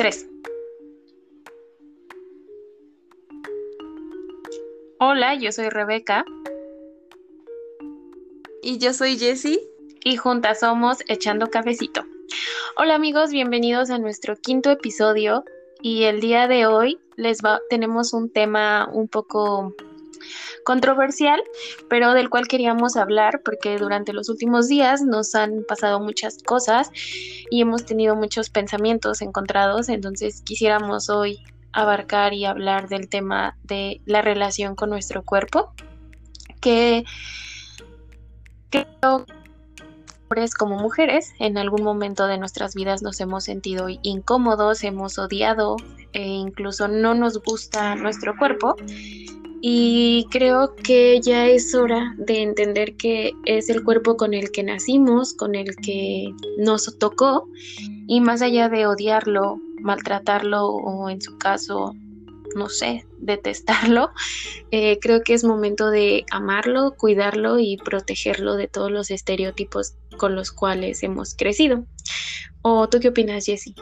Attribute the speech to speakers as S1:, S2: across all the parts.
S1: Tres. Hola, yo soy Rebeca.
S2: Y yo soy Jessie.
S1: Y juntas somos Echando Cafecito. Hola amigos, bienvenidos a nuestro quinto episodio. Y el día de hoy les va, tenemos un tema un poco controversial, pero del cual queríamos hablar porque durante los últimos días nos han pasado muchas cosas y hemos tenido muchos pensamientos encontrados, entonces quisiéramos hoy abarcar y hablar del tema de la relación con nuestro cuerpo, que creo como mujeres en algún momento de nuestras vidas nos hemos sentido incómodos, hemos odiado e incluso no nos gusta nuestro cuerpo y creo que ya es hora de entender que es el cuerpo con el que nacimos, con el que nos tocó, y más allá de odiarlo, maltratarlo o en su caso, no sé, detestarlo, eh, creo que es momento de amarlo, cuidarlo y protegerlo de todos los estereotipos con los cuales hemos crecido. ¿O tú qué opinas, Jessie?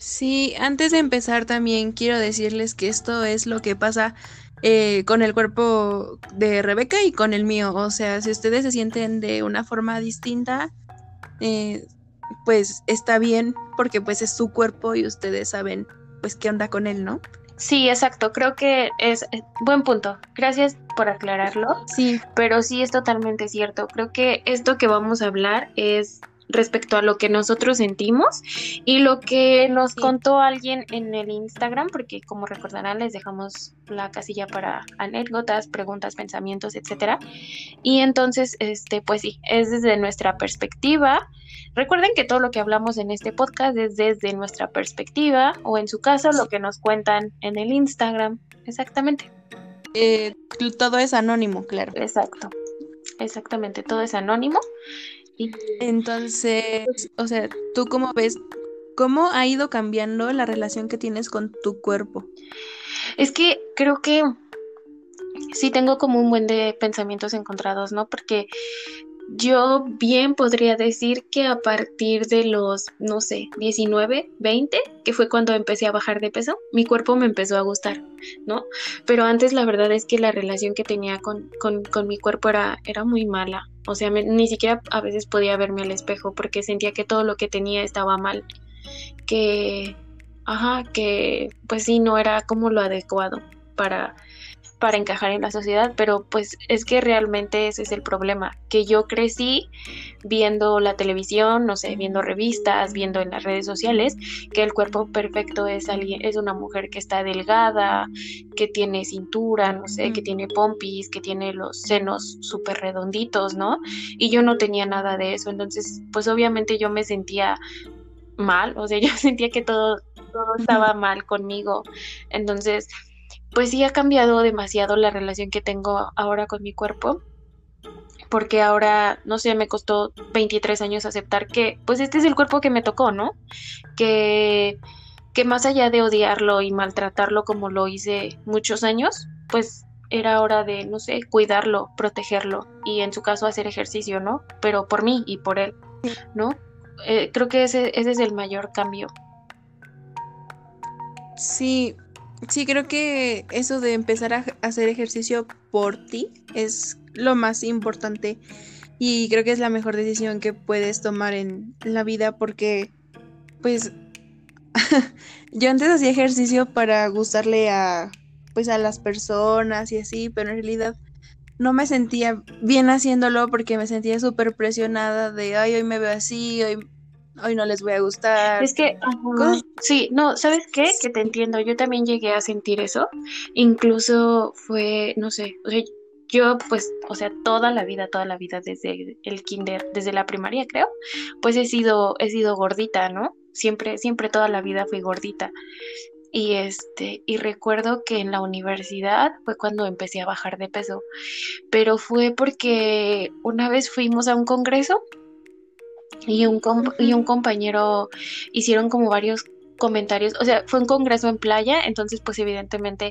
S2: Sí, antes de empezar también quiero decirles que esto es lo que pasa eh, con el cuerpo de Rebeca y con el mío. O sea, si ustedes se sienten de una forma distinta, eh, pues está bien porque pues es su cuerpo y ustedes saben pues qué onda con él, ¿no?
S1: Sí, exacto. Creo que es eh, buen punto. Gracias por aclararlo.
S2: Sí.
S1: Pero sí es totalmente cierto. Creo que esto que vamos a hablar es respecto a lo que nosotros sentimos y lo que nos contó alguien en el Instagram, porque como recordarán les dejamos la casilla para anécdotas, preguntas, pensamientos, etcétera. Y entonces, este, pues sí, es desde nuestra perspectiva. Recuerden que todo lo que hablamos en este podcast es desde nuestra perspectiva o en su caso lo que nos cuentan en el Instagram. Exactamente.
S2: Eh, todo es anónimo, claro.
S1: Exacto. Exactamente, todo es anónimo.
S2: Entonces, o sea, ¿tú cómo ves, cómo ha ido cambiando la relación que tienes con tu cuerpo?
S1: Es que creo que sí tengo como un buen de pensamientos encontrados, ¿no? Porque yo bien podría decir que a partir de los, no sé, 19, 20, que fue cuando empecé a bajar de peso, mi cuerpo me empezó a gustar, ¿no? Pero antes la verdad es que la relación que tenía con, mi cuerpo era, era muy mala. O sea, ni siquiera a veces podía verme al espejo porque sentía que todo lo que tenía estaba mal. Que, ajá, que pues sí, no era como lo adecuado para para encajar en la sociedad, pero pues es que realmente ese es el problema, que yo crecí viendo la televisión, no sé, viendo revistas, viendo en las redes sociales, que el cuerpo perfecto es alguien, es una mujer que está delgada, que tiene cintura, no sé, que tiene pompis, que tiene los senos súper redonditos, ¿no? Y yo no tenía nada de eso, entonces pues obviamente yo me sentía mal, o sea, yo sentía que todo, todo estaba mal conmigo, entonces pues sí ha cambiado demasiado la relación que tengo ahora con mi cuerpo, porque ahora, no sé, me costó 23 años aceptar que, pues este es el cuerpo que me tocó, ¿no? Que, que más allá de odiarlo y maltratarlo como lo hice muchos años, pues era hora de, no sé, cuidarlo, protegerlo y en su caso hacer ejercicio, ¿no? Pero por mí y por él, ¿no? Eh, creo que ese, ese es el mayor cambio.
S2: Sí, Sí, creo que eso de empezar a hacer ejercicio por ti es lo más importante y creo que es la mejor decisión que puedes tomar en la vida porque pues yo antes hacía ejercicio para gustarle a pues a las personas y así, pero en realidad no me sentía bien haciéndolo porque me sentía súper presionada de ay hoy me veo así, hoy hoy no les voy a gustar.
S1: Es que, sí, no, ¿sabes qué? Que te entiendo, yo también llegué a sentir eso, incluso fue, no sé, o sea, yo pues, o sea, toda la vida, toda la vida desde el kinder, desde la primaria creo, pues he sido, he sido gordita, ¿no? Siempre, siempre toda la vida fui gordita. Y este, y recuerdo que en la universidad fue cuando empecé a bajar de peso, pero fue porque una vez fuimos a un congreso y un, y un compañero hicieron como varios comentarios, o sea, fue un congreso en playa, entonces pues evidentemente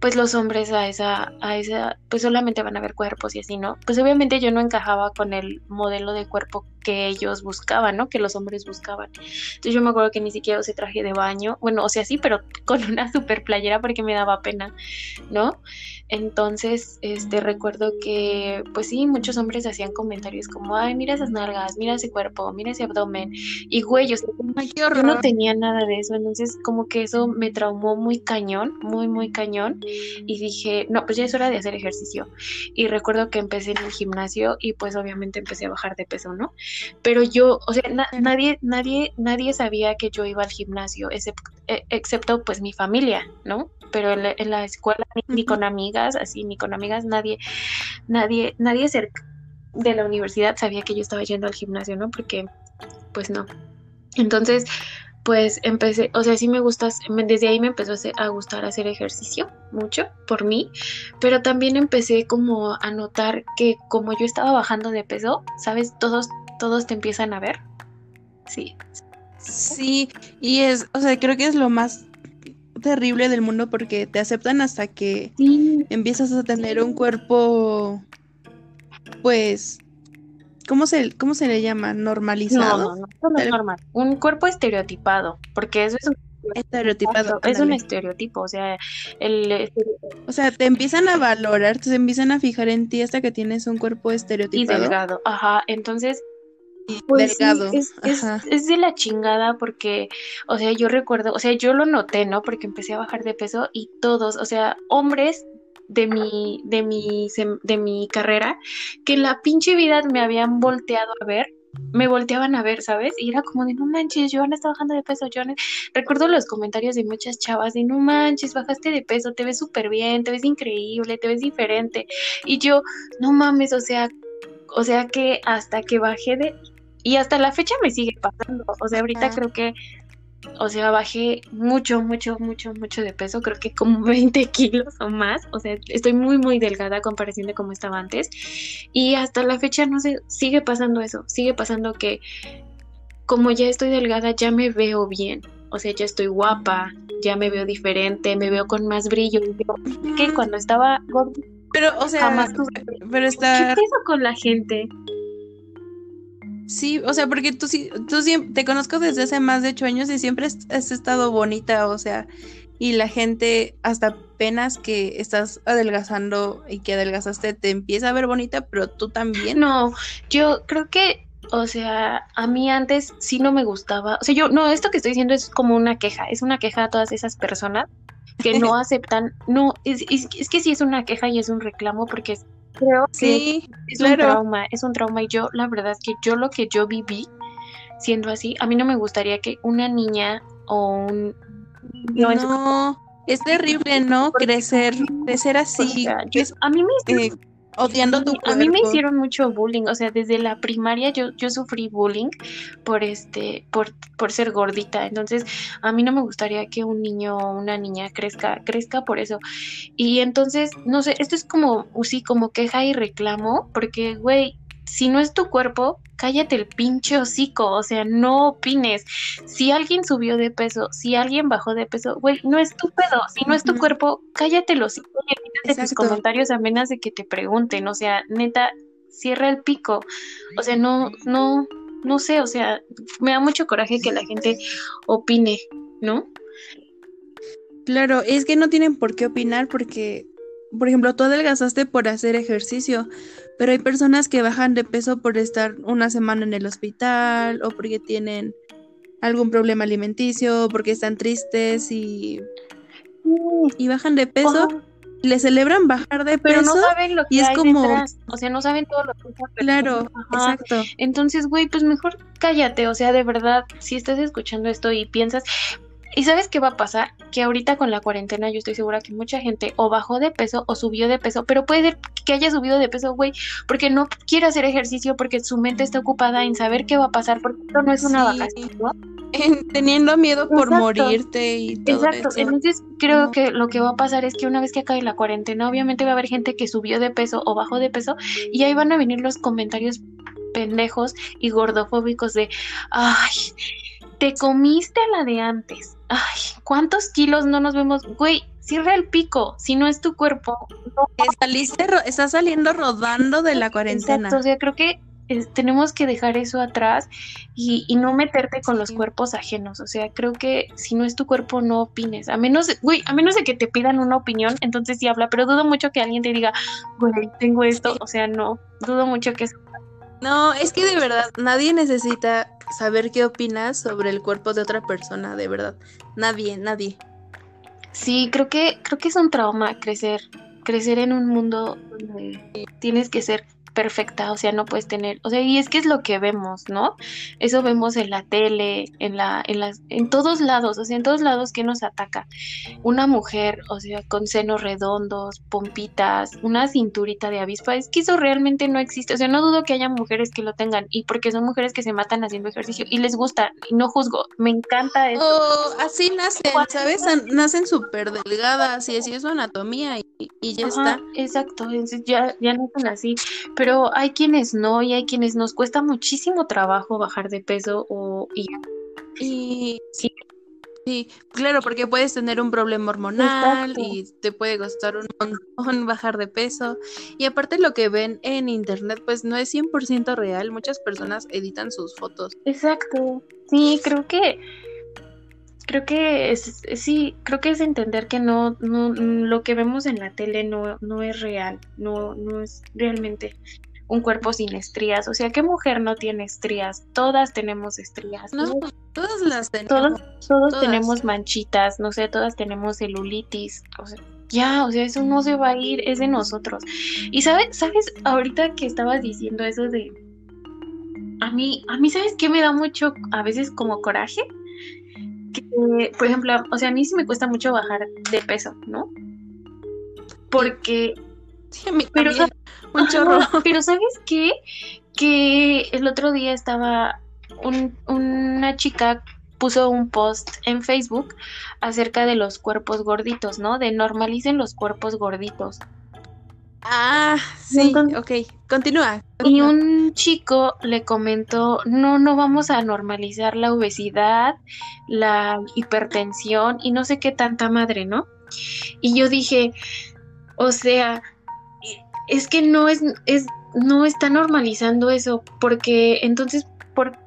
S1: pues los hombres a esa, a esa, pues solamente van a ver cuerpos y así, ¿no? Pues obviamente yo no encajaba con el modelo de cuerpo que ellos buscaban, ¿no? Que los hombres buscaban. Entonces yo me acuerdo que ni siquiera usé traje de baño, bueno, o sea, sí, pero con una super playera porque me daba pena, ¿no? Entonces, este, recuerdo que, pues sí, muchos hombres hacían comentarios como, ay, mira esas nalgas, mira ese cuerpo, mira ese abdomen, y güey, yo, yo no tenía nada de eso, entonces como que eso me traumó muy cañón, muy, muy cañón, y dije, no, pues ya es hora de hacer ejercicio. Y recuerdo que empecé en el gimnasio y pues obviamente empecé a bajar de peso, ¿no? Pero yo, o sea, nadie, nadie, nadie sabía que yo iba al gimnasio, excepto, e, excepto pues mi familia, ¿no? Pero en la, escuela ni, con amigas, así, ni con amigas, nadie, nadie, nadie cerca de la universidad sabía que yo estaba yendo al gimnasio, ¿no? Porque, pues no. Entonces, pues empecé, o sea, sí me gusta, desde ahí me empezó a gustar hacer ejercicio mucho por mí, pero también empecé como a notar que como yo estaba bajando de peso, ¿sabes? Todos, todos te empiezan a ver. Sí.
S2: Sí, y es, o sea, creo que es lo más terrible del mundo porque te aceptan hasta que empiezas a tener un cuerpo, pues, ¿Cómo se, ¿Cómo se le llama? ¿Normalizado?
S1: No, no, no, es normal. Un cuerpo estereotipado, porque eso es un
S2: estereotipado.
S1: Es un estereotipo, o sea, el
S2: o sea, te empiezan a valorar, te empiezan a fijar en ti hasta que tienes un cuerpo estereotipado.
S1: Y delgado, ajá. Entonces, pues es, de la chingada porque, o sea, yo recuerdo, o sea, yo lo noté, ¿no? Porque empecé a bajar de peso y todos, o sea, hombres de mi, de mi, de mi carrera, que en la pinche vida me habían volteado a ver, me volteaban a ver, ¿sabes? Y era como de, no manches, Joana está bajando de peso, Joana. Recuerdo los comentarios de muchas chavas de, no manches, bajaste de peso, te ves súper bien, te ves increíble, te ves diferente. Y yo, no mames, o sea, o sea que hasta que bajé de... Y hasta la fecha me sigue pasando. O sea, ahorita creo que o sea, bajé mucho, mucho, mucho, mucho de peso, creo que como 20 kilos o más, o sea, estoy muy, muy delgada a comparación de cómo estaba antes. Y hasta la fecha, no sé, sigue pasando eso, sigue pasando que como ya estoy delgada, ya me veo bien, o sea, ya estoy guapa, ya me veo diferente, me veo con más brillo, que cuando estaba
S2: pero, o sea, pero está...
S1: ¿Qué con la gente?
S2: Sí, o sea, porque tú sí, tú siempre, te conozco desde hace más de ocho años y siempre has estado bonita, o sea, y la gente hasta apenas que estás adelgazando y que adelgazaste te empieza a ver bonita, pero tú también.
S1: No, yo creo que, o sea, a mí antes sí no me gustaba, o sea, yo, no, esto que estoy diciendo es como una queja, es una queja a todas esas personas que no aceptan, no, es, es que sí es una queja y es un reclamo porque es creo que es un trauma, es un trauma y yo la verdad es que yo lo que yo viví siendo así, a mí no me gustaría que una niña o un
S2: no, es, terrible, ¿no? Crecer, crecer así.
S1: a mí me eh,
S2: odiando tu
S1: A mí me hicieron mucho bullying, o sea, desde la primaria yo, yo sufrí bullying por este, por, por ser gordita. Entonces, a mí no me gustaría que un niño o una niña crezca, crezca por eso. Y entonces, no sé, esto es como, sí, como queja y reclamo, porque, güey, si no es tu cuerpo, cállate el pinche hocico, o sea, no opines. Si alguien subió de peso, si alguien bajó de peso, güey, no es tu pedo. Si no es tu cuerpo, cállate el hocico y evita tus comentarios a menos de que te pregunten, o sea, neta, cierra el pico. O sea, no, no, no sé, o sea, me da mucho coraje que la gente opine, ¿no?
S2: Claro, es que no tienen por qué opinar porque, por ejemplo, tú adelgazaste por hacer ejercicio, pero hay personas que bajan de peso por estar una semana en el hospital o porque tienen algún problema alimenticio, porque están tristes y, y bajan de peso. Le celebran bajar de peso. Pero no saben lo que y es como...
S1: O sea, no saben todo lo que
S2: está Claro, exacto.
S1: Entonces, güey, pues mejor cállate. O sea, de verdad, si estás escuchando esto y piensas, ¿Y sabes qué va a pasar? Que ahorita con la cuarentena yo estoy segura que mucha gente o bajó de peso o subió de peso, pero puede ser que haya subido de peso, güey, porque no quiere hacer ejercicio, porque su mente está ocupada en saber qué va a pasar, porque esto no es una vacación, ¿no?
S2: teniendo miedo por morirte y todo
S1: Exacto, entonces creo que lo que va a pasar es que una vez que acabe la cuarentena, obviamente va a haber gente que subió de peso o bajó de peso y ahí van a venir los comentarios pendejos y gordofóbicos de, ay, te comiste la de antes. Ay, ¿cuántos kilos no nos vemos? Güey, cierra el pico, si no es tu cuerpo.
S2: No. Saliste, estás saliendo rodando de la cuarentena.
S1: o sea, creo que tenemos que dejar eso atrás y, y, no meterte con los cuerpos ajenos. O sea, creo que si no es tu cuerpo, no opines. A menos, güey, a menos de que te pidan una opinión, entonces sí habla, pero dudo mucho que alguien te diga, güey, tengo esto. O sea, no, dudo mucho que eso.
S2: No, es que de verdad, nadie necesita saber qué opinas sobre el cuerpo de otra persona, de verdad. Nadie, nadie.
S1: Sí, creo que, creo que es un trauma crecer, crecer en un mundo donde tienes que ser perfecta, o sea, no puedes tener, o sea, y es que es lo que vemos, ¿no? Eso vemos en la tele, en la, en las, en todos lados, o sea, en todos lados que nos ataca. Una mujer, o sea, con senos redondos, pompitas, una cinturita de avispa, es que eso realmente no existe, o sea, no dudo que haya mujeres que lo tengan, y porque son mujeres que se matan haciendo ejercicio, y les gusta, y no juzgo, me encanta eso.
S2: Oh, así nacen, ¿sabes? Nacen súper delgadas, y así es su anatomía, y, y ya está.
S1: Exacto, ya, ya nacen así, pero hay quienes no y hay quienes nos cuesta muchísimo trabajo bajar de peso o y,
S2: y sí. Sí, claro, porque puedes tener un problema hormonal y te puede costar un montón bajar de peso. Y aparte lo que ven en internet, pues no es 100% real. Muchas personas editan sus fotos.
S1: Exacto. Sí, creo que creo que es, sí, creo que es entender que no, no, lo que vemos en la tele no, no es real, no, no es realmente un cuerpo sin estrías. O sea, ¿qué mujer no tiene estrías? Todas tenemos estrías.
S2: No, todas las tenemos.
S1: Todos, todos tenemos manchitas, no sé, todas tenemos celulitis. O sea, ya, o sea, eso no se va a ir, es de nosotros. Y sabes, sabes, ahorita que estabas diciendo eso de a mí, a mí, ¿sabes qué me da mucho a veces como coraje? Que, por ejemplo, o sea, a mí sí me cuesta mucho bajar de peso, ¿no? Porque...
S2: Sí, a mí pero, un chorro.
S1: pero ¿sabes qué? Que el otro día estaba una chica puso un post en Facebook acerca de los cuerpos gorditos, ¿no? De normalicen los cuerpos gorditos.
S2: Ah, sí, ok, continúa,
S1: Y un chico le comentó, no, no vamos a normalizar la obesidad, la hipertensión y no sé qué tanta madre, ¿no? Y yo dije, o sea, es que no es, es no está normalizando eso, porque entonces, ¿por,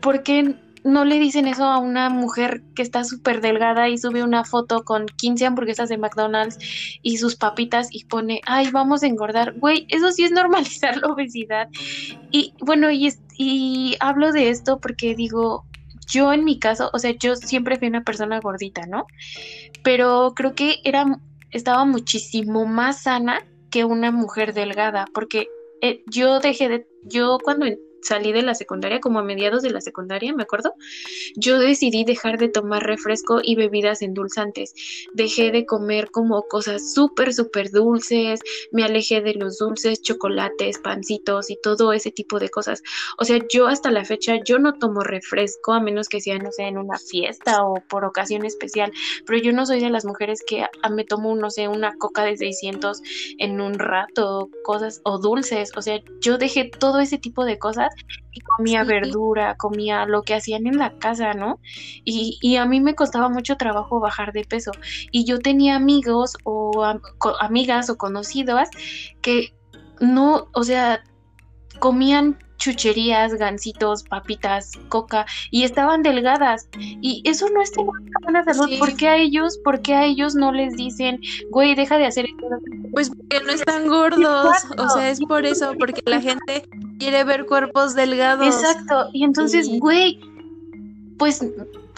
S1: ¿por qué no le dicen eso a una mujer que está súper delgada y sube una foto con 15 hamburguesas de McDonald's y sus papitas y pone, ay, vamos a engordar. Güey, eso sí es normalizar la obesidad. Y bueno, y, y hablo de esto porque digo, yo en mi caso, o sea, yo siempre fui una persona gordita, ¿no? Pero creo que era, estaba muchísimo más sana que una mujer delgada, porque eh, yo dejé de, yo cuando salí de la secundaria, como a mediados de la secundaria, me acuerdo, yo decidí dejar de tomar refresco y bebidas endulzantes. Dejé de comer como cosas súper, súper dulces, me alejé de los dulces, chocolates, pancitos y todo ese tipo de cosas. O sea, yo hasta la fecha, yo no tomo refresco a menos que sea, no sé, en una fiesta o por ocasión especial, pero yo no soy de las mujeres que me tomo, no sé, una coca de 600 en un rato, cosas, o dulces. O sea, yo dejé todo ese tipo de cosas y comía verdura, comía lo que hacían en la casa, ¿no? Y, y, a mí me costaba mucho trabajo bajar de peso. Y yo tenía amigos o amigas o conocidas que no, o sea, comían chucherías, gansitos, papitas, coca y estaban delgadas y eso no es tener buena salud. ¿Por qué a ellos, por qué a ellos no les dicen, güey, deja de hacer esto?
S2: Pues porque no están gordos, o sea, es por eso, porque la gente quiere ver cuerpos delgados.
S1: Exacto, y entonces, güey, pues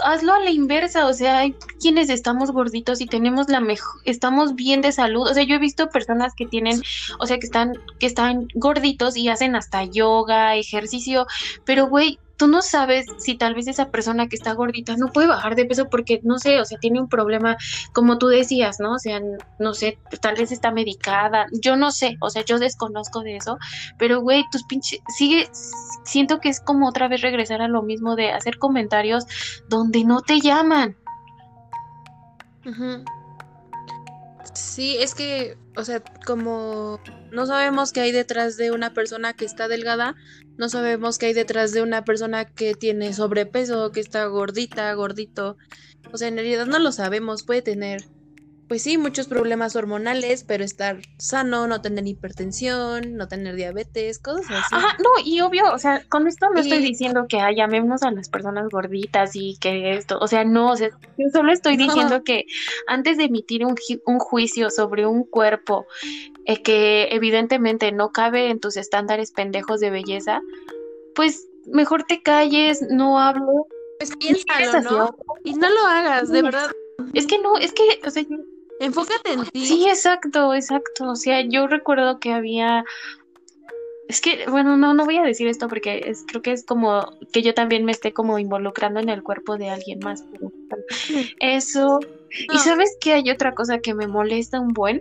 S1: hazlo a la inversa, o sea, hay quienes estamos gorditos y tenemos la mejor, estamos bien de salud, o sea, yo he visto personas que tienen, o sea, que están, que están gorditos y hacen hasta yoga, ejercicio, pero güey, tú no sabes si tal vez esa persona que está gordita no puede bajar de peso porque, no sé, o sea, tiene un problema, como tú decías, ¿no? O sea, no sé, tal vez está medicada, yo no sé, o sea, yo desconozco de eso, pero, güey, tus pinches, sigue, siento que es como otra vez regresar a lo mismo de hacer comentarios donde no te llaman.
S2: Sí, es que, o sea, como no sabemos qué hay detrás de una persona que está delgada, no sabemos qué hay detrás de una persona que tiene sobrepeso, que está gordita, gordito. O sea, en realidad no lo sabemos, puede tener pues sí, muchos problemas hormonales, pero estar sano, no tener hipertensión, no tener diabetes, cosas así.
S1: Ajá, no, y obvio, o sea, con esto no estoy diciendo que ay, llamemos a las personas gorditas y que esto, o sea, no, o sea, yo solo estoy diciendo que antes de emitir un, un juicio sobre un cuerpo eh, que evidentemente no cabe en tus estándares pendejos de belleza, pues mejor te calles, no hablo.
S2: Pues piénsalo, ¿no? Y no lo hagas, de verdad.
S1: Es que no, es que, o sea,
S2: Enfócate en ti.
S1: Sí, exacto, exacto. O sea, yo recuerdo que había es que, bueno, no, no voy a decir esto porque es, creo que es como que yo también me esté como involucrando en el cuerpo de alguien más. Eso. Y sabes que hay otra cosa que me molesta un buen.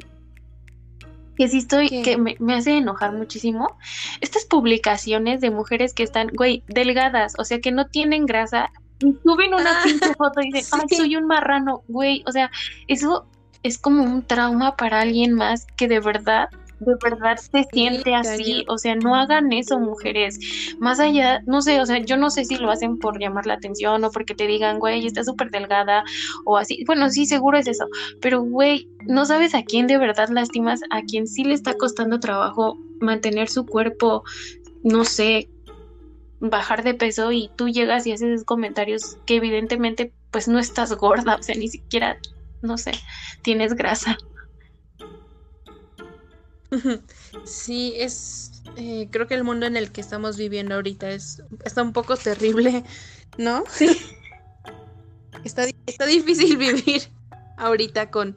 S1: Que sí estoy, que me, me, hace enojar muchísimo. Estas publicaciones de mujeres que están, güey, delgadas, o sea, que no tienen grasa. Y suben una ah, pinche foto y dicen, ay, soy un marrano, güey. O sea, eso es como un trauma para alguien más que de verdad de verdad se siente así, o sea, no hagan eso, mujeres. Más allá, no sé, o sea, yo no sé si lo hacen por llamar la atención o porque te digan, güey, está súper delgada o así. Bueno, sí, seguro es eso, pero güey, no sabes a quién de verdad lastimas, a quien sí le está costando trabajo mantener su cuerpo, no sé, bajar de peso y tú llegas y haces comentarios que evidentemente pues no estás gorda, o sea, ni siquiera no sé, tienes grasa.
S2: Sí, es, eh, creo que el mundo en el que estamos viviendo ahorita es, está un poco terrible, ¿no?
S1: Sí.
S2: Está, está difícil vivir ahorita con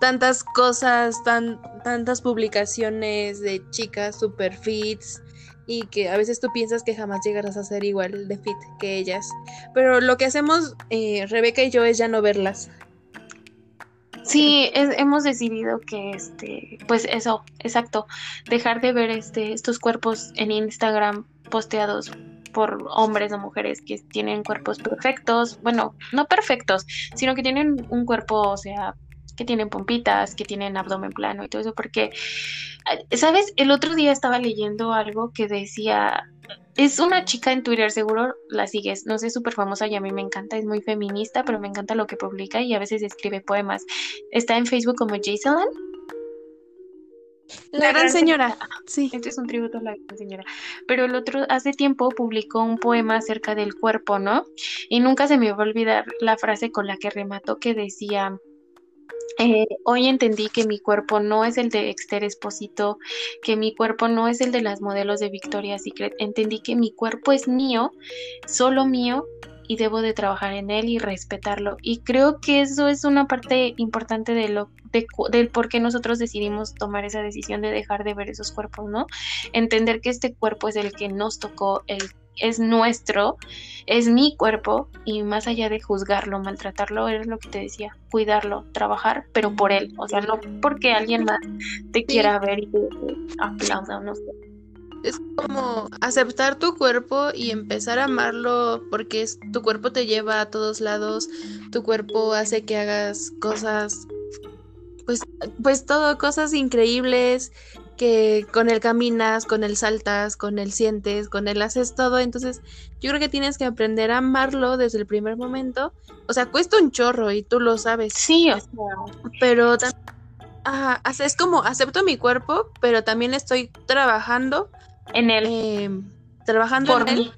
S2: tantas cosas, tan, tantas publicaciones de chicas super fits y que a veces tú piensas que jamás llegarás a ser igual de fit que ellas. Pero lo que hacemos eh, Rebeca y yo es ya no verlas.
S1: Sí, hemos decidido que este, pues eso, exacto, dejar de ver este, estos cuerpos en Instagram posteados por hombres o mujeres que tienen cuerpos perfectos, bueno, no perfectos, sino que tienen un cuerpo, o sea, que tienen pompitas, que tienen abdomen plano y todo eso, porque, ¿sabes? El otro día estaba leyendo algo que decía, es una chica en Twitter, seguro la sigues, no sé, súper famosa y a mí me encanta, es muy feminista, pero me encanta lo que publica y a veces escribe poemas. Está en Facebook como Jason.
S2: La, gran señora. Sí.
S1: Este es un tributo a la gran señora. Pero el otro, hace tiempo publicó un poema acerca del cuerpo, ¿no? Y nunca se me va a olvidar la frase con la que remató que decía, eh, hoy entendí que mi cuerpo no es el de Esther Esposito, que mi cuerpo no es el de las modelos de Victoria's Secret. Entendí que mi cuerpo es mío, solo mío, y debo de trabajar en él y respetarlo. Y creo que eso es una parte importante de lo de, del por qué nosotros decidimos tomar esa decisión de dejar de ver esos cuerpos, ¿no? Entender que este cuerpo es el que nos tocó, el es nuestro, es mi cuerpo y más allá de juzgarlo, maltratarlo, es lo que te decía, cuidarlo, trabajar, pero por él, o sea, no porque alguien más te quiera ver y te aplauda no sé.
S2: Es como aceptar tu cuerpo y empezar a amarlo porque es, tu cuerpo te lleva a todos lados, tu cuerpo hace que hagas cosas, pues, pues todo, cosas increíbles, que con él caminas, con él saltas, con él sientes, con él haces todo. Entonces, yo creo que tienes que aprender a amarlo desde el primer momento. O sea, cuesta un chorro y tú lo sabes.
S1: Sí, o
S2: sea. Pero es como acepto mi cuerpo, pero también estoy trabajando
S1: en él.
S2: Em, trabajando en él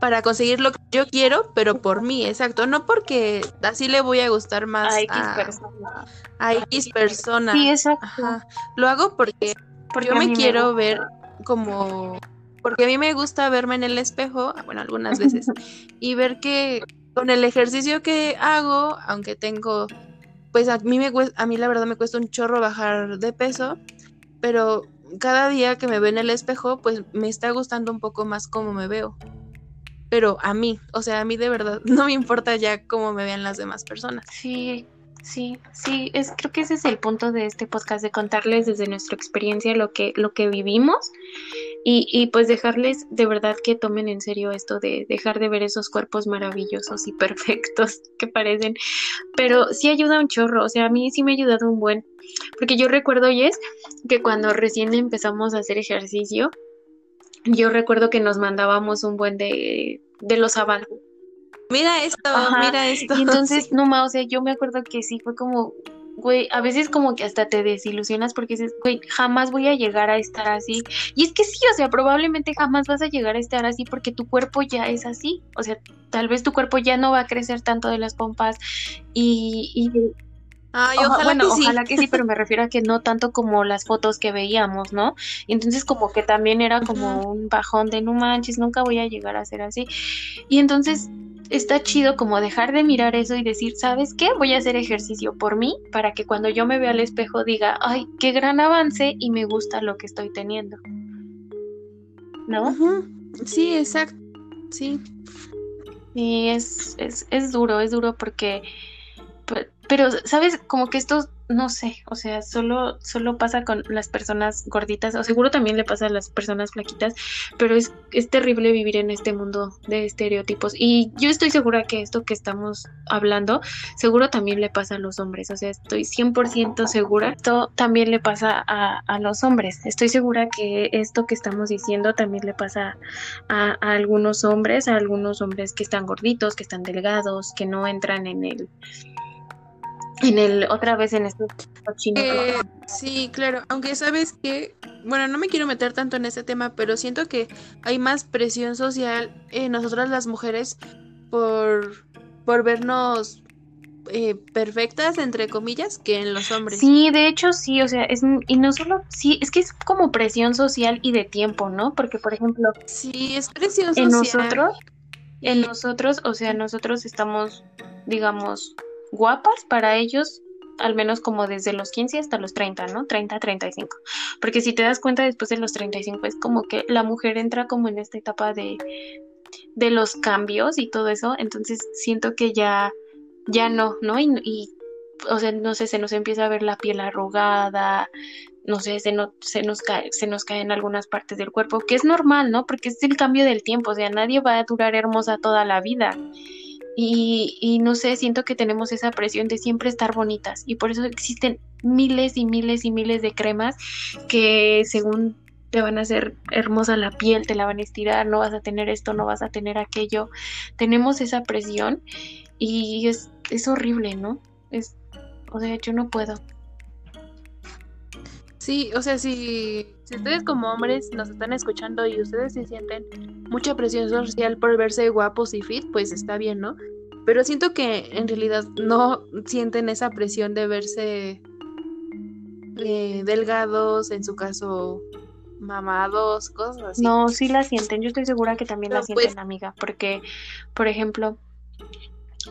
S2: para conseguir lo que yo quiero, pero por mí, exacto. No porque así le voy a gustar más
S1: a X persona.
S2: A X persona.
S1: Sí, exacto.
S2: Lo hago porque porque yo me quiero ver como porque a mí me gusta verme en el espejo, bueno, algunas veces, y ver que con el ejercicio que hago, aunque tengo, pues a mí me a mí la verdad me cuesta un chorro bajar de peso, pero cada día que me veo en el espejo, pues me está gustando un poco más cómo me veo. Pero a mí, o sea, a mí de verdad no me importa ya cómo me vean las demás personas.
S1: Sí, Sí, sí, es, creo que ese es el punto de este podcast, de contarles desde nuestra experiencia lo que, lo que vivimos y, y pues dejarles de verdad que tomen en serio esto de dejar de ver esos cuerpos maravillosos y perfectos que parecen, pero sí ayuda un chorro, o sea, a mí sí me ha ayudado un buen, porque yo recuerdo, Jess, que cuando recién empezamos a hacer ejercicio, yo recuerdo que nos mandábamos un buen de, de los avances
S2: Mira esto, mira esto.
S1: Y entonces, no más, o sea, yo me acuerdo que sí fue como, güey, a veces como que hasta te desilusionas porque dices, güey, jamás voy a llegar a estar así. Y es que sí, o sea, probablemente jamás vas a llegar a estar así porque tu cuerpo ya es así. O sea, tal vez tu cuerpo ya no va a crecer tanto de las pompas y... y
S2: Ay, ojalá
S1: bueno,
S2: que sí.
S1: ojalá que sí, pero me refiero a que no tanto como las fotos que veíamos, ¿no? Y entonces como que también era como un bajón de no manches, nunca voy a llegar a ser así. Y entonces está chido como dejar de mirar eso y decir, ¿sabes qué? Voy a hacer ejercicio por mí para que cuando yo me vea al espejo diga, ay, qué gran avance y me gusta lo que estoy teniendo. ¿No?
S2: Sí, exacto. Sí.
S1: Y es, es, es duro, es duro porque, pero, ¿sabes? Como que esto, no sé, o sea, solo, solo pasa con las personas gorditas, o seguro también le pasa a las personas flaquitas, pero es, es terrible vivir en este mundo de estereotipos. Y yo estoy segura que esto que estamos hablando, seguro también le pasa a los hombres, o sea, estoy 100% segura, esto también le pasa a, a los hombres. Estoy segura que esto que estamos diciendo también le pasa a, a algunos hombres, a algunos hombres que están gorditos, que están delgados, que no entran en el, en el, otra vez en este cochino.
S2: Eh, sí, claro. Aunque sabes que, bueno, no me quiero meter tanto en este tema, pero siento que hay más presión social en nosotras las mujeres por, por vernos eh, perfectas, entre comillas, que en los hombres.
S1: Sí, de hecho sí, o sea, es, y no solo, sí, es que es como presión social y de tiempo, ¿no? Porque, por ejemplo,
S2: Sí, es presión social.
S1: en nosotros, en nosotros, o sea, nosotros estamos, digamos, guapas para ellos, al menos como desde los 15 hasta los 30, ¿no? 30, 35. Porque si te das cuenta, después de los 35 es como que la mujer entra como en esta etapa de, de los cambios y todo eso, entonces siento que ya, ya no, ¿no? Y, o sea, no sé, se nos empieza a ver la piel arrugada, no sé, se, no, se, nos cae, se nos caen algunas partes del cuerpo, que es normal, ¿no? Porque es el cambio del tiempo, o sea, nadie va a durar hermosa toda la vida. Y, no sé, siento que tenemos esa presión de siempre estar bonitas y por eso existen miles y miles y miles de cremas que según te van a hacer hermosa la piel, te la van a estirar, no vas a tener esto, no vas a tener aquello. Tenemos esa presión y es, es horrible, ¿no? Es, o sea, yo no puedo.
S2: Sí, o sea, si, si ustedes como hombres nos están escuchando y ustedes se sienten mucha presión social por verse guapos y fit, pues está bien, ¿no? Pero siento que en realidad no sienten esa presión de verse eh, delgados, en su caso mamados, cosas así.
S1: No, sí la sienten, yo estoy segura que también la
S2: No,
S1: sienten,
S2: pues-
S1: amiga, porque, por ejemplo,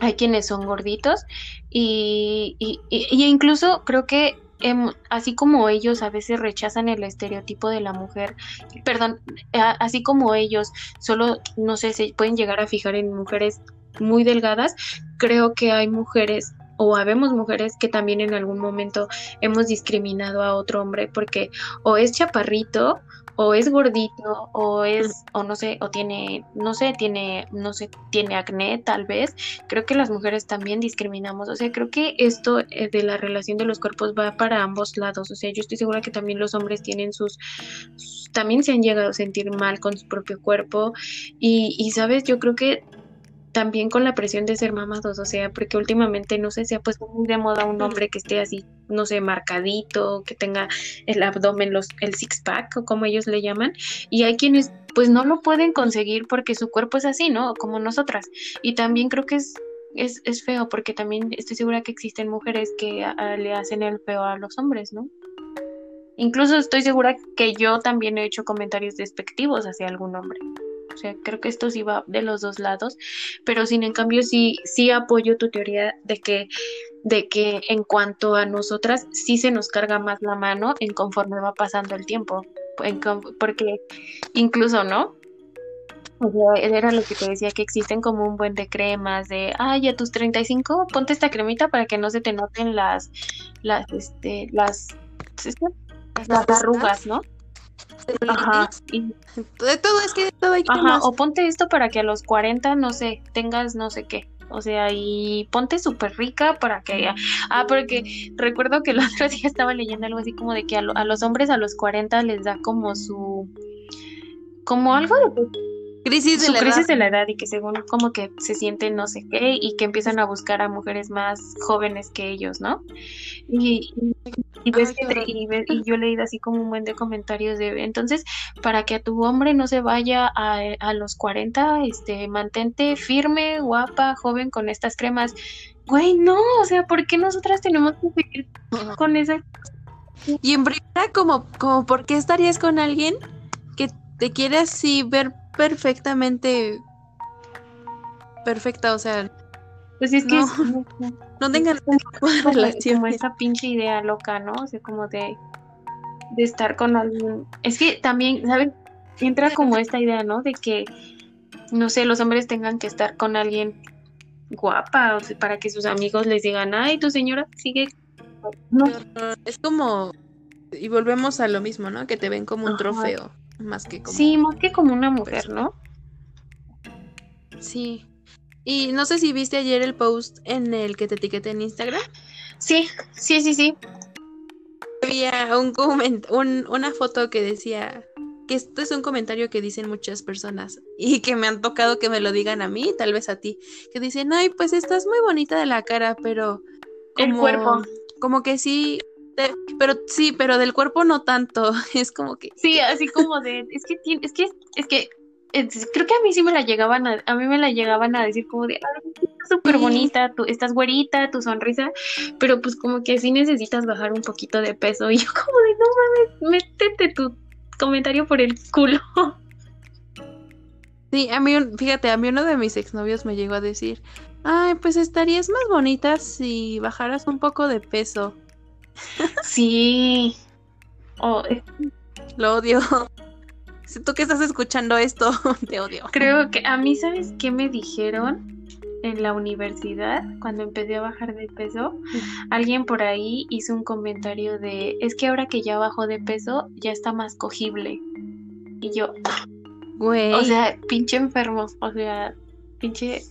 S1: hay quienes son gorditos y, y, y- y incluso creo que em, así como ellos a veces rechazan el estereotipo de la mujer, perdón, así como ellos solo, no sé, se pueden llegar a fijar en mujeres muy delgadas, creo que hay mujeres o habemos mujeres que también en algún momento hemos discriminado a otro hombre porque o es chaparrito o es gordito o es o no sé o tiene no sé tiene no sé tiene acné tal vez. Creo que las mujeres también discriminamos. O sea creo que esto eh, de la relación de los cuerpos va para ambos lados. O sea yo estoy segura que también los hombres tienen sus, sus- también se han llegado a sentir mal con su propio cuerpo. Y, y sabes yo creo que también con la presión de ser mamados, o sea, porque últimamente, no sé, se ha puesto muy de moda un hombre que esté así, no sé, marcadito, que tenga el abdomen, los, el six pack o como ellos le llaman, y hay quienes pues no lo pueden conseguir porque su cuerpo es así, ¿no? Como nosotras. Y también creo que es, es, es feo porque también estoy segura que existen mujeres que le hacen el feo a los hombres, ¿no? Incluso estoy segura que yo también he hecho comentarios despectivos hacia algún hombre. O sea, creo que esto sí va de los dos lados, pero sin en cambio sí, sí apoyo tu teoría de que, de que en cuanto a nosotras sí se nos carga más la mano en conforme va pasando el tiempo. Porque incluso, ¿no? O sea, era lo que te decía, que existen como un buen de cremas de, ay, a tus 35, ponte esta cremita para que no se te noten las, las, este, las, las arrugas, ¿no? Ajá, y
S2: De todo, es que todo hay
S1: Ajá,
S2: temas.
S1: o ponte esto para que a los 40, no sé, tengas no sé qué. O sea, y ponte súper rica para que... Ah, porque recuerdo que el otro día estaba leyendo algo así como de que a, lo- a los hombres a los 40 les da como su... Como algo de
S2: crisis de
S1: su
S2: la
S1: crisis
S2: edad.
S1: de la edad y que según como que se sienten no sé qué y que empiezan a buscar a mujeres más jóvenes que ellos, ¿no? Y, y, ves
S2: Ay,
S1: que te- y, ve- y yo he leído así como un buen de comentarios de entonces para que a tu hombre no se vaya a, a los 40, este, mantente firme, guapa, joven con estas cremas. Güey, no, o sea, ¿por qué nosotras tenemos que seguir con esa
S2: Y en primera, como, como, ¿por qué estarías con alguien que te quiere así ver perfectamente perfecta? O sea,
S1: Pues es que
S2: No.
S1: es,
S2: no tengan
S1: como, como
S2: relación.
S1: esta pinche idea loca, ¿no? O sea, como de, de estar con alguien. Es que también, ¿sabes? Entra como esta idea, ¿no? De que, no sé, los hombres tengan que estar con alguien guapa, o sea, para que sus amigos les digan, ay, tu señora sigue. No,
S2: Es como, y volvemos a lo mismo, ¿no? Que te ven como un
S1: Ajá.
S2: trofeo, más que como...
S1: sí, más que como una mujer, ¿no?
S2: Sí. Y no sé si viste ayer el post en el que te etiqueté en Instagram.
S1: Sí, sí, sí, sí.
S2: Había un coment un, una foto que decía que esto es un comentario que dicen muchas personas y que me han tocado que me lo digan a mí, tal vez a ti, que dicen, ay, pues estás muy bonita de la cara, pero
S1: El cuerpo.
S2: como que sí, pero sí, pero del cuerpo no tanto, es como que
S1: Sí, así como de, es que tiene, es que, es que, es- creo que a mí sí me la llegaban a, a mí me la llegaban a decir como de, súper bonita, tú estás güerita, tu sonrisa, pero pues como que sí necesitas bajar un poquito de peso, y yo como de, no mames, métete tu comentario por el culo.
S2: Sí, a mí, fíjate, a mí uno de mis exnovios me llegó a decir, ay, pues estarías más bonita si bajaras un poco de peso.
S1: Sí. Oh,
S2: Lo odio. Si tú que estás escuchando esto, te odio.
S1: creo que a mí, ¿sabes qué me dijeron en la universidad cuando empecé a bajar de peso? Alguien por ahí hizo un comentario de, es que ahora que ya bajó de peso, ya está más cogible. Y yo,
S2: Güey.
S1: o sea, pinche enfermo, o sea, pinche...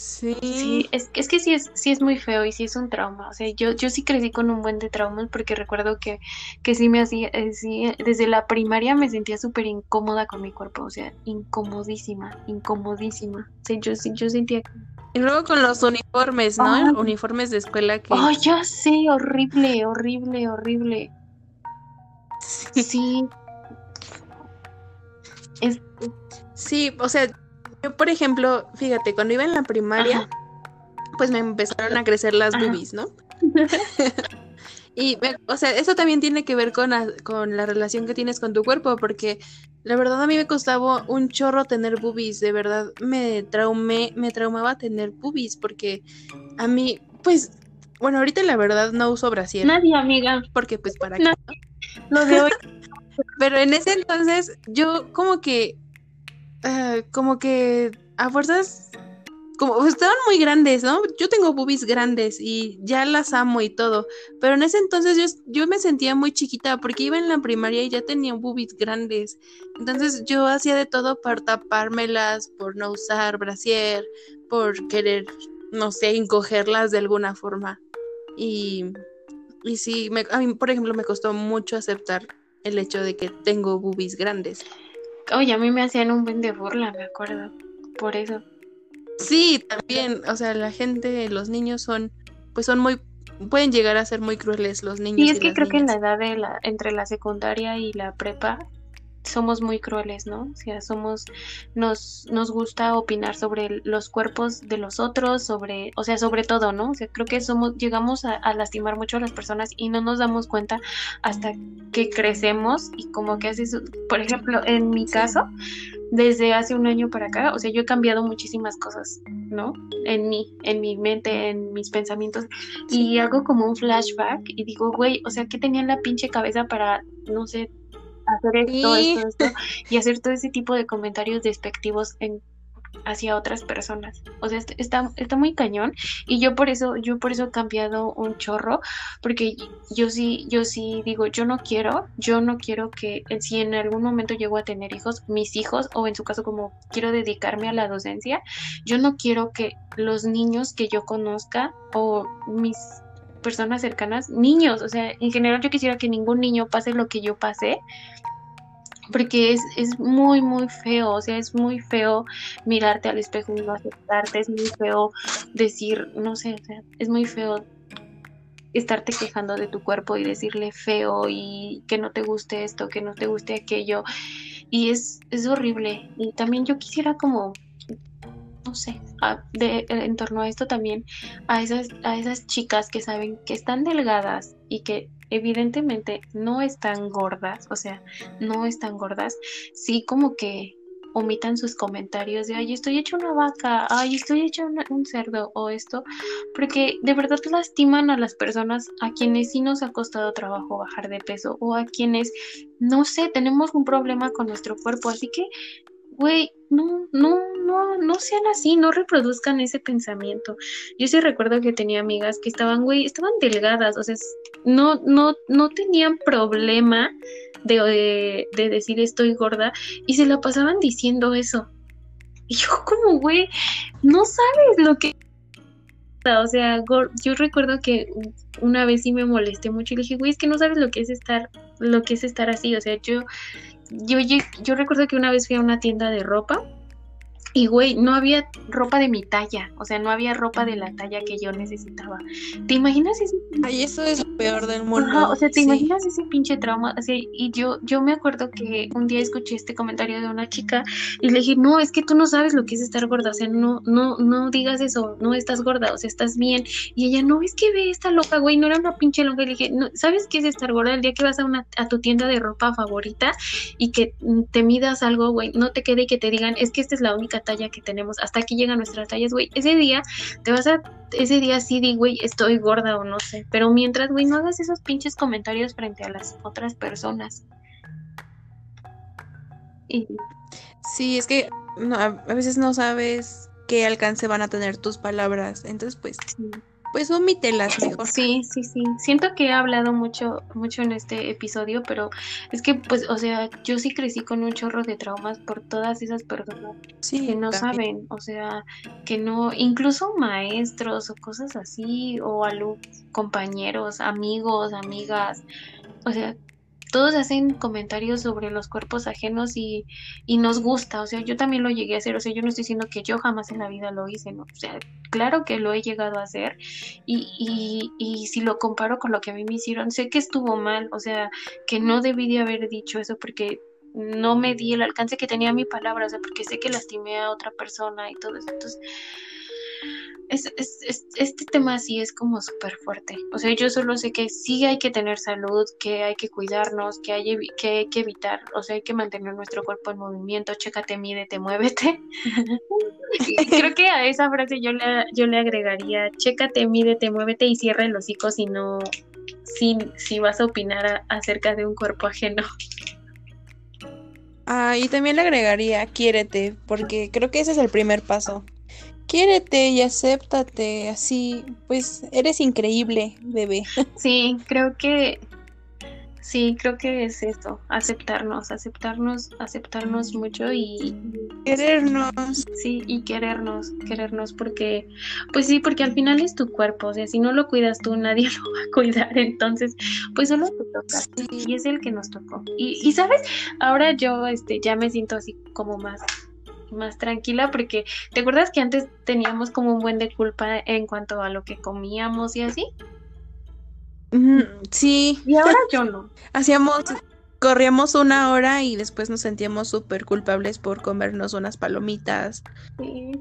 S2: sí.
S1: Sí, es, es que sí es, sí es muy feo y sí es un trauma. O sea, yo, yo sí crecí con un buen de traumas porque recuerdo que, que sí me hacía, eh, sí, desde la primaria me sentía súper incómoda con mi cuerpo, o sea, incomodísima, incomodísima. O sea, yo, yo sentía...
S2: Y luego con los uniformes, ¿no? Uniformes de escuela que...
S1: ¡Oh, ya sé! Horrible, horrible, horrible. Sí. Es,
S2: Sí, o sea, yo por ejemplo, fíjate, cuando iba en la primaria,
S1: Ajá.
S2: pues me empezaron a crecer las
S1: Ajá.
S2: boobies, ¿no? Y, o sea, eso también tiene que ver con la, con la relación que tienes con tu cuerpo, porque la verdad a mí me costaba un chorro tener boobies, de verdad me traumé, me traumaba tener boobies, porque a mí, pues, bueno, ahorita la verdad no uso brasier,
S1: Nadie, amiga.
S2: porque pues para
S1: No.
S2: qué,
S1: Lo de hoy.
S2: Pero en ese entonces yo como que, eh, como que a fuerzas, como estaban muy grandes, ¿no? Yo tengo boobies grandes y ya las amo y todo, pero en ese entonces yo, yo me sentía muy chiquita porque iba en la primaria y ya tenía boobies grandes. Entonces yo hacía de todo por tapármelas, por no usar brasier, por querer, no sé, encogerlas de alguna forma. Y, y sí, me- a mí, por ejemplo, me costó mucho aceptar el hecho de que tengo boobies grandes.
S1: Oye, a mí me hacían un buen de burla, me acuerdo. Por eso.
S2: Sí, también, o sea, la gente, los niños son, pues son muy, pueden llegar a ser muy crueles los niños.
S1: Y es
S2: y
S1: que creo que en la edad de la, entre la secundaria y la prepa somos muy crueles, ¿no? O sea, somos, nos, nos gusta opinar sobre los cuerpos de los otros, sobre, o sea, sobre todo, ¿no? O sea, creo que somos, llegamos a, a lastimar mucho a las personas y no nos damos cuenta hasta que crecemos y como que haces, por ejemplo, en mi caso, desde hace un año para acá, o sea, yo he cambiado muchísimas cosas, ¿no? En mí, en mi mente, en mis pensamientos, y hago como un flashback y digo, güey, o sea, ¿qué tenía en la pinche cabeza para, no sé, hacer esto,
S2: Sí.
S1: esto, esto, y hacer todo ese tipo de comentarios despectivos en hacia otras personas. O sea, est- está, está muy cañón y yo por eso, yo por eso he cambiado un chorro, porque yo sí, yo sí digo, yo no quiero, yo no quiero que eh, si en algún momento llego a tener hijos, mis hijos, o en su caso como quiero dedicarme a la docencia, yo no quiero que los niños que yo conozca o mis personas cercanas, niños, o sea, en general yo quisiera que ningún niño pase lo que yo pasé, porque es, es muy, muy feo, o sea, es muy feo mirarte al espejo y no aceptarte, es muy feo decir, no sé, o sea, es muy feo estarte quejando de tu cuerpo y decirle feo y que no te guste esto, que no te guste aquello, y es, es horrible. Y también yo quisiera como, no sé, de, en torno a esto también, a esas, a esas chicas que saben que están delgadas y que evidentemente no están gordas, o sea, no están gordas, sí como que omitan sus comentarios de, ay, estoy hecho una vaca, ay, estoy hecho un cerdo o esto, porque de verdad lastiman a las personas a quienes sí nos ha costado trabajo bajar de peso o a quienes, no sé, tenemos un problema con nuestro cuerpo, así que, güey, no, no, no, no sean así, no reproduzcan ese pensamiento. Yo sí recuerdo que tenía amigas que estaban, güey, estaban delgadas, o sea, no, no, no tenían problema de, de, decir estoy gorda y se la pasaban diciendo eso. Y yo como, güey, no sabes lo que... O sea, yo recuerdo que una vez sí me molesté mucho y le dije, güey, es que no sabes lo que es estar, lo que es estar así. O sea, yo, yo, yo recuerdo que una vez fui a una tienda de ropa y güey, no había ropa de mi talla, o sea, no había ropa de la talla que yo necesitaba. ¿Te imaginas ese?
S2: Ay, eso es lo peor del mundo.
S1: o sea, ¿te imaginas ese pinche trauma? Así, y yo, yo me acuerdo que un día escuché este comentario de una chica y le dije, no, es que tú no sabes lo que es estar gorda, o sea, no, no, no digas eso, no estás gorda, o sea, estás bien. Y ella, no, es que ve esta loca, güey, no era una pinche loca. Y le dije, no, ¿sabes qué es estar gorda? El día que vas a una, a tu tienda de ropa favorita y que te midas algo, güey, no te quede y que te digan, es que esta es la única talla que tenemos, hasta aquí llegan nuestras tallas, güey, ese día te vas a, ese día sí di, güey, estoy gorda o no sé, pero mientras, güey, no hagas esos pinches comentarios frente a las otras personas.
S2: Y... Sí, es que a veces no sabes qué alcance van a tener tus palabras, entonces pues pues omítelas mejor.
S1: Sí, sí, sí. Siento que he hablado mucho, mucho en este episodio, pero es que, pues, o sea, yo sí crecí con un chorro de traumas por todas esas personas que no saben, o sea, que no, incluso maestros o cosas así, o alumnos, compañeros, amigos, amigas, o sea, todos hacen comentarios sobre los cuerpos ajenos y, y, nos gusta, o sea, yo también lo llegué a hacer, o sea, yo no estoy diciendo que yo jamás en la vida lo hice, ¿no? O sea, claro que lo he llegado a hacer y, y, y si lo comparo con lo que a mí me hicieron, sé que estuvo mal, o sea, que no debí de haber dicho eso porque no me di el alcance que tenía mi palabra, o sea, porque sé que lastimé a otra persona y todo eso, entonces es, es, este tema sí es como súper fuerte. O sea, yo solo sé que sí hay que tener salud, que hay que cuidarnos, que hay, que, hay que evitar, o sea, hay que mantener nuestro cuerpo en movimiento, chécate, mídete, muévete. Creo que a esa frase yo le, yo le agregaría, chécate, mídete, muévete y cierra el hocico si no, si, si vas a opinar acerca de un cuerpo ajeno.
S2: Ah, y también le agregaría, quiérete, porque creo que ese es el primer paso quiérete y acéptate, así, pues eres increíble, bebé.
S1: Sí, creo que sí, creo que es esto, aceptarnos, aceptarnos, aceptarnos mucho y
S2: querernos.
S1: Sí, y querernos, querernos porque pues sí, porque al final es tu cuerpo, o sea, si no lo cuidas tú, nadie lo va a cuidar, entonces, pues solo te toca y es el que nos tocó. Y, y sabes, ahora yo este ya me siento así como más más tranquila porque ¿te acuerdas que antes teníamos como un buen de culpa en cuanto a lo que comíamos y así?
S2: Sí.
S1: Y ahora yo no.
S2: Hacíamos, corríamos una hora y después nos sentíamos súper culpables por comernos unas palomitas, sí.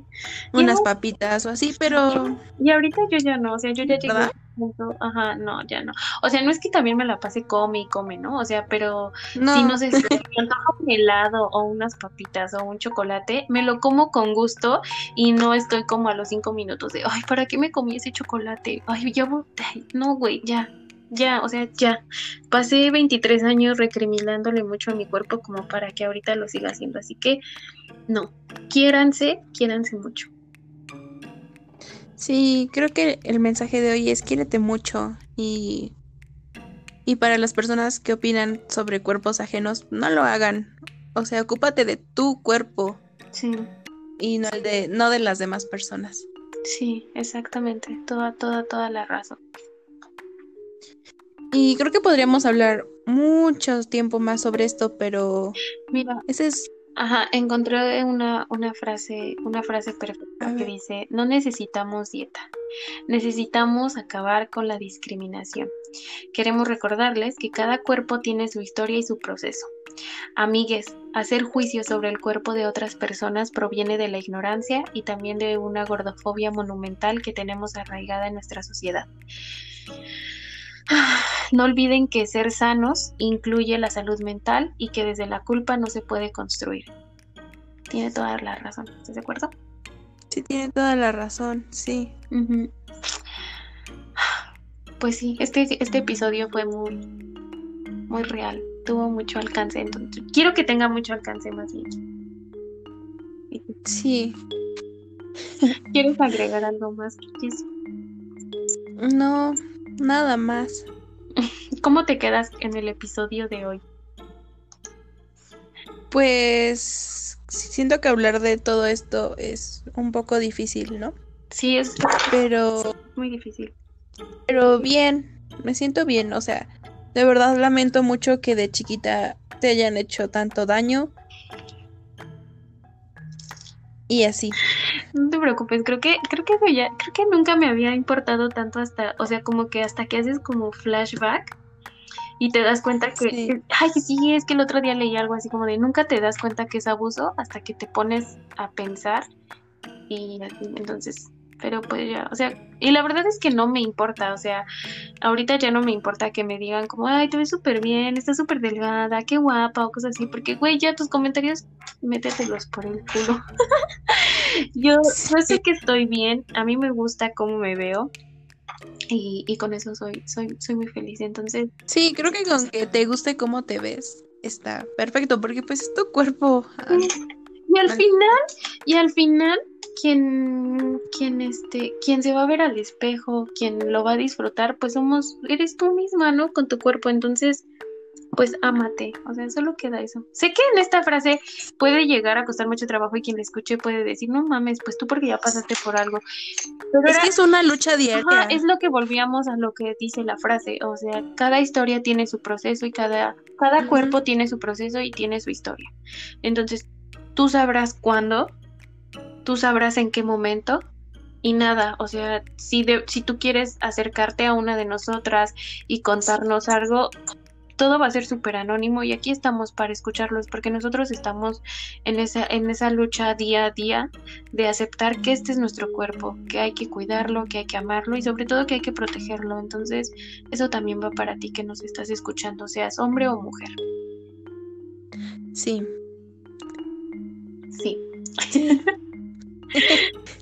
S2: unas papitas o así, pero...
S1: Y ahorita yo ya no, o sea, yo ya llegué a punto, ajá, no, ya no. O sea, no es que también me la pase come y come, ¿no? O sea, pero no. si no sé, si me un helado o unas papitas o un chocolate, me lo como con gusto y no estoy como a los cinco minutos de, ay, ¿para qué me comí ese chocolate? Ay, ya, no, güey, ya, ya, o sea, ya. Pasé 23 años recriminándole mucho a mi cuerpo como para que ahorita lo siga haciendo. Así que, no, quiéranse, quiéranse mucho.
S2: Sí, creo que el mensaje de hoy es quiérete mucho y, y para las personas que opinan sobre cuerpos ajenos, no lo hagan. O sea, ocúpate de tu cuerpo.
S1: Sí.
S2: Y no de, no de las demás personas.
S1: Sí, exactamente. Toda, toda, toda la razón.
S2: Y creo que podríamos hablar mucho tiempo más sobre esto, pero
S1: Mira,
S2: ese es
S1: ajá, encontré una, una frase, una frase perfecta que dice, no necesitamos dieta, necesitamos acabar con la discriminación. Queremos recordarles que cada cuerpo tiene su historia y su proceso. Amigues, hacer juicios sobre el cuerpo de otras personas proviene de la ignorancia y también de una gordofobia monumental que tenemos arraigada en nuestra sociedad. No olviden que ser sanos incluye la salud mental y que desde la culpa no se puede construir. Tiene toda la razón, ¿estás de acuerdo?
S2: sí tiene toda la razón, sí.
S1: Pues sí, este, este episodio fue muy, muy real, tuvo mucho alcance, entonces quiero que tenga mucho alcance más bien.
S2: Sí.
S1: ¿Quieres agregar algo más?
S2: No, nada más.
S1: ¿Cómo te quedas en el episodio de hoy?
S2: Pues siento que hablar de todo esto es un poco difícil, ¿no?
S1: Sí, es
S2: Pero
S1: muy difícil.
S2: pero bien, me siento bien, o sea, de verdad lamento mucho que de chiquita te hayan hecho tanto daño. Y así.
S1: No te preocupes, creo que, creo que ya, creo que nunca me había importado tanto hasta, o sea, como que hasta que haces como flashback y te das cuenta que,
S2: Sí.
S1: ay, sí, es que el otro día leí algo así como de nunca te das cuenta que es abuso hasta que te pones a pensar y entonces, pero pues ya, o sea, y la verdad es que no me importa, o sea, ahorita ya no me importa que me digan como, ay, te ves súper bien, estás súper delgada, qué guapa o cosas así, porque, güey, ya tus comentarios, métetelos por el culo. Yo, yo sé que estoy bien, a mí me gusta cómo me veo y, y con eso soy, soy, soy muy feliz. Entonces,
S2: Sí, creo que con que te guste cómo te ves está perfecto, porque pues es tu cuerpo. Ay,
S1: y al final, y al final, quien, quien este, quien se va a ver al espejo, quien lo va a disfrutar, pues somos, eres tú misma, ¿no? Con tu cuerpo. Entonces, pues ámate. O sea, solo queda eso. Sé que en esta frase puede llegar a costar mucho trabajo y quien la escuche puede decir, no mames, pues tú porque ya pasaste por algo. Pero
S2: Es
S1: era-
S2: que es una lucha diaria.
S1: Ajá, es lo que volvíamos a lo que dice la frase, o sea, cada historia tiene su proceso y cada, cada cuerpo tiene su proceso y tiene su historia. Entonces, tú sabrás cuándo, tú sabrás en qué momento y nada, o sea, si, de- si tú quieres acercarte a una de nosotras y contarnos algo, todo va a ser súper anónimo y aquí estamos para escucharlos porque nosotros estamos en esa, en esa lucha día a día de aceptar que este es nuestro cuerpo, que hay que cuidarlo, que hay que amarlo y sobre todo que hay que protegerlo. Entonces, eso también va para ti que nos estás escuchando, seas hombre o mujer.
S2: Sí.
S1: Sí,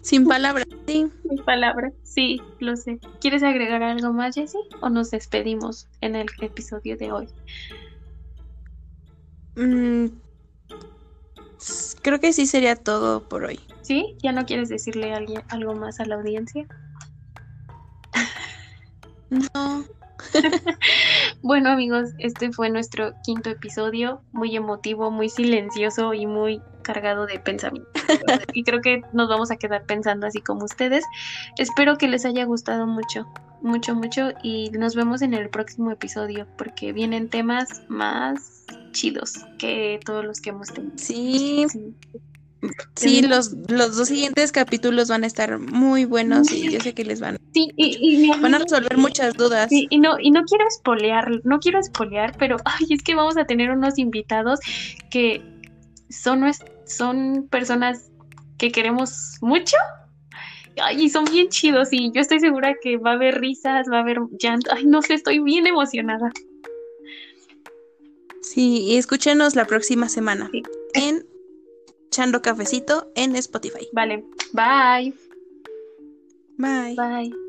S2: Sin palabras. Sí.
S1: mi palabra. Sí, lo sé. ¿Quieres agregar algo más, Jessie? ¿O nos despedimos en el episodio de hoy?
S2: Mm, creo que sí sería todo por hoy.
S1: ¿Sí? ¿Ya no quieres decirle a alguien algo más a la audiencia?
S2: No.
S1: Bueno amigos, este fue nuestro quinto episodio, muy emotivo, muy silencioso y muy cargado de pensamiento. y creo que nos vamos a quedar pensando así como ustedes. Espero que les haya gustado mucho, mucho, mucho y nos vemos en el próximo episodio porque vienen temas más chidos que todos los que hemos tenido.
S2: Sí.
S1: Sí.
S2: Sí, los, los dos siguientes capítulos van a estar muy buenos y yo sé que les van,
S1: Sí, y, y-
S2: van a resolver muchas dudas.
S1: Sí, y no, y no quiero espolear, no quiero espolear, pero ay, es que vamos a tener unos invitados que son, son personas que queremos mucho. Ay, y son bien chidos y yo estoy segura que va a haber risas, va a haber llanto. Ay, no sé, estoy bien emocionada.
S2: Sí, y escúchenos la próxima semana
S1: Sí.
S2: en Chando Cafecito en Spotify.
S1: Vale, bye,
S2: Bye.
S1: bye.